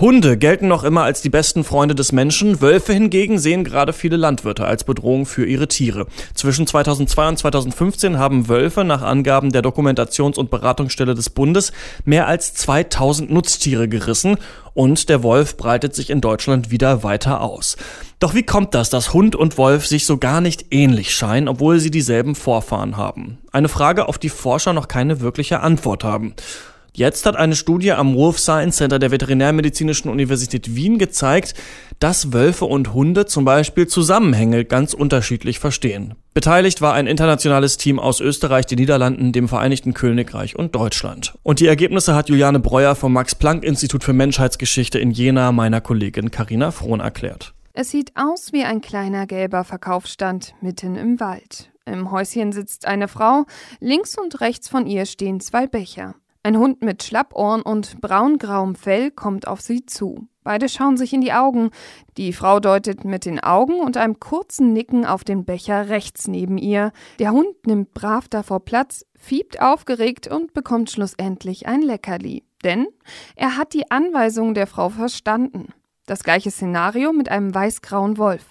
Hunde gelten noch immer als die besten Freunde des Menschen, Wölfe hingegen sehen gerade viele Landwirte als Bedrohung für ihre Tiere. Zwischen 2002 und 2015 haben Wölfe nach Angaben der Dokumentations- und Beratungsstelle des Bundes mehr als 2000 Nutztiere gerissen und der Wolf breitet sich in Deutschland wieder weiter aus. Doch wie kommt das, dass Hund und Wolf sich so gar nicht ähnlich scheinen, obwohl sie dieselben Vorfahren haben? Eine Frage, auf die Forscher noch keine wirkliche Antwort haben. Jetzt hat eine Studie am Wolf Science Center der Veterinärmedizinischen Universität Wien gezeigt, dass Wölfe und Hunde zum Beispiel Zusammenhänge ganz unterschiedlich verstehen. Beteiligt war ein internationales Team aus Österreich, den Niederlanden, dem Vereinigten Königreich und Deutschland. Und die Ergebnisse hat Juliane Breuer vom Max-Planck-Institut für Menschheitsgeschichte in Jena meiner Kollegin Karina Frohn erklärt. Es sieht aus wie ein kleiner gelber Verkaufsstand mitten im Wald. Im Häuschen sitzt eine Frau, links und rechts von ihr stehen zwei Becher. Ein Hund mit Schlappohren und braungrauem Fell kommt auf sie zu. Beide schauen sich in die Augen. Die Frau deutet mit den Augen und einem kurzen Nicken auf den Becher rechts neben ihr. Der Hund nimmt brav davor Platz, fiebt aufgeregt und bekommt schlussendlich ein Leckerli. Denn er hat die Anweisung der Frau verstanden. Das gleiche Szenario mit einem weißgrauen Wolf.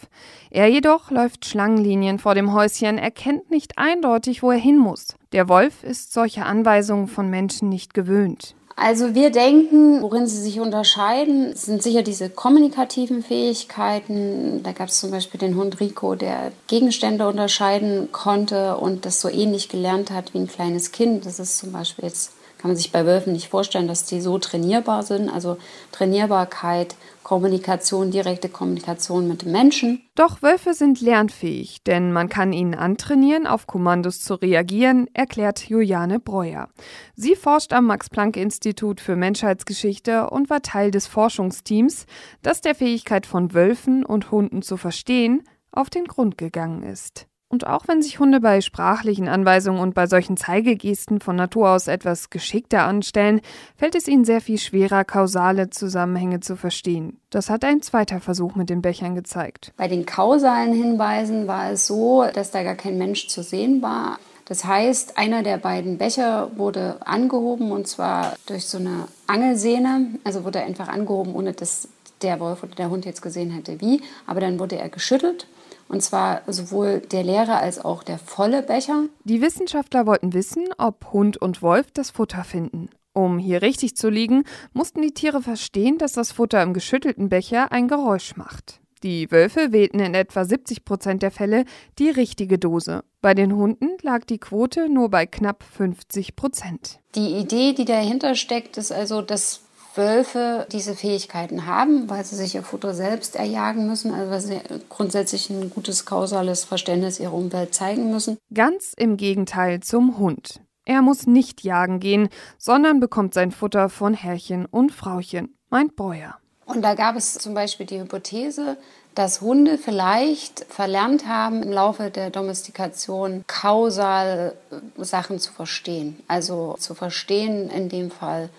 Er jedoch läuft Schlangenlinien vor dem Häuschen, erkennt nicht eindeutig, wo er hin muss. Der Wolf ist solche Anweisungen von Menschen nicht gewöhnt. Also wir denken, worin sie sich unterscheiden, sind sicher diese kommunikativen Fähigkeiten. Da gab es zum Beispiel den Hund Rico, der Gegenstände unterscheiden konnte und das so ähnlich gelernt hat wie ein kleines Kind. Das ist zum Beispiel jetzt kann man sich bei Wölfen nicht vorstellen, dass die so trainierbar sind. Also Trainierbarkeit, Kommunikation, direkte Kommunikation mit Menschen. Doch Wölfe sind lernfähig, denn man kann ihnen antrainieren, auf Kommandos zu reagieren, erklärt Juliane Breuer. Sie forscht am Max-Planck-Institut für Menschheitsgeschichte und war Teil des Forschungsteams, das der Fähigkeit von Wölfen und Hunden zu verstehen auf den Grund gegangen ist. Und auch wenn sich Hunde bei sprachlichen Anweisungen und bei solchen Zeigegesten von Natur aus etwas geschickter anstellen, fällt es ihnen sehr viel schwerer, kausale Zusammenhänge zu verstehen. Das hat ein zweiter Versuch mit den Bechern gezeigt. Bei den kausalen Hinweisen war es so, dass da gar kein Mensch zu sehen war. Das heißt, einer der beiden Becher wurde angehoben und zwar durch so eine Angelsehne. Also wurde er einfach angehoben, ohne dass der Wolf oder der Hund jetzt gesehen hätte, wie. Aber dann wurde er geschüttelt und zwar sowohl der leere als auch der volle Becher. Die Wissenschaftler wollten wissen, ob Hund und Wolf das Futter finden. Um hier richtig zu liegen, mussten die Tiere verstehen, dass das Futter im geschüttelten Becher ein Geräusch macht. Die Wölfe wählten in etwa 70 Prozent der Fälle die richtige Dose. Bei den Hunden lag die Quote nur bei knapp 50 Prozent. Die Idee, die dahinter steckt, ist also, dass Wölfe diese Fähigkeiten haben, weil sie sich ihr Futter selbst erjagen müssen, also weil sie grundsätzlich ein gutes kausales Verständnis ihrer Umwelt zeigen müssen. Ganz im Gegenteil zum Hund. Er muss nicht jagen gehen, sondern bekommt sein Futter von Herrchen und Frauchen, meint Breuer. Und da gab es zum Beispiel die Hypothese, dass Hunde vielleicht verlernt haben, im Laufe der Domestikation kausal Sachen zu verstehen. Also zu verstehen in dem Fall,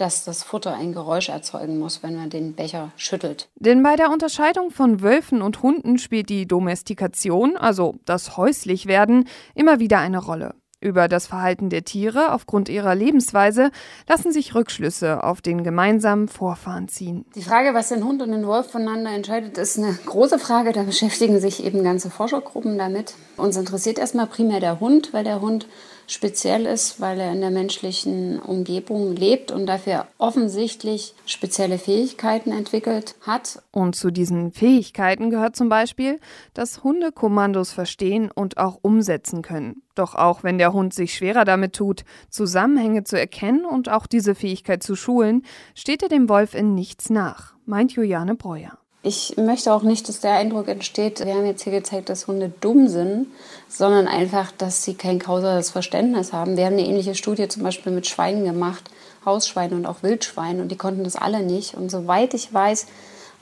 dass das Futter ein Geräusch erzeugen muss, wenn man den Becher schüttelt. Denn bei der Unterscheidung von Wölfen und Hunden spielt die Domestikation, also das Häuslichwerden, immer wieder eine Rolle. Über das Verhalten der Tiere aufgrund ihrer Lebensweise lassen sich Rückschlüsse auf den gemeinsamen Vorfahren ziehen. Die Frage, was den Hund und den Wolf voneinander entscheidet, ist eine große Frage. Da beschäftigen sich eben ganze Forschergruppen damit. Uns interessiert erstmal primär der Hund, weil der Hund speziell ist, weil er in der menschlichen Umgebung lebt und dafür offensichtlich spezielle Fähigkeiten entwickelt hat. Und zu diesen Fähigkeiten gehört zum Beispiel, dass Hunde Kommandos verstehen und auch umsetzen können. Doch auch wenn der Hund sich schwerer damit tut, Zusammenhänge zu erkennen und auch diese Fähigkeit zu schulen, steht er dem Wolf in nichts nach, meint Juliane Breuer. Ich möchte auch nicht, dass der Eindruck entsteht, wir haben jetzt hier gezeigt, dass Hunde dumm sind, sondern einfach, dass sie kein kausales Verständnis haben. Wir haben eine ähnliche Studie zum Beispiel mit Schweinen gemacht, Hausschweinen und auch Wildschweinen, und die konnten das alle nicht. Und soweit ich weiß,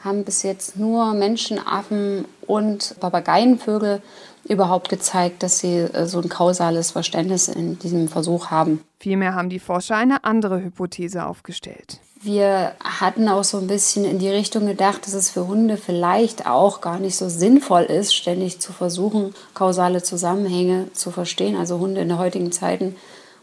haben bis jetzt nur Menschen, Affen und Papageienvögel überhaupt gezeigt, dass sie äh, so ein kausales Verständnis in diesem Versuch haben. Vielmehr haben die Forscher eine andere Hypothese aufgestellt. Wir hatten auch so ein bisschen in die Richtung gedacht, dass es für Hunde vielleicht auch gar nicht so sinnvoll ist, ständig zu versuchen, kausale Zusammenhänge zu verstehen. Also Hunde in der heutigen Zeiten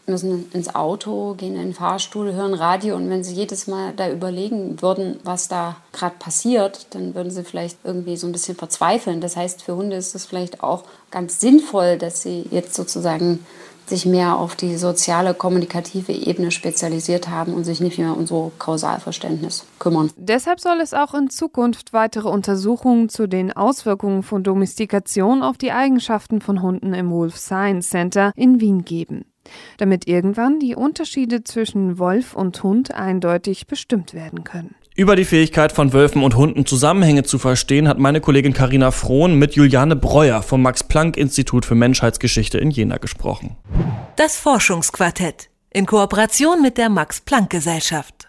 müssen ins Auto, gehen in den Fahrstuhl, hören Radio und wenn sie jedes Mal da überlegen würden, was da gerade passiert, dann würden sie vielleicht irgendwie so ein bisschen verzweifeln. Das heißt, für Hunde ist es vielleicht auch ganz sinnvoll, dass sie jetzt sozusagen sich mehr auf die soziale, kommunikative Ebene spezialisiert haben und sich nicht mehr um so Kausalverständnis kümmern. Deshalb soll es auch in Zukunft weitere Untersuchungen zu den Auswirkungen von Domestikation auf die Eigenschaften von Hunden im Wolf Science Center in Wien geben damit irgendwann die Unterschiede zwischen Wolf und Hund eindeutig bestimmt werden können. Über die Fähigkeit von Wölfen und Hunden Zusammenhänge zu verstehen, hat meine Kollegin Karina Frohn mit Juliane Breuer vom Max-Planck-Institut für Menschheitsgeschichte in Jena gesprochen. Das Forschungsquartett in Kooperation mit der Max-Planck-Gesellschaft.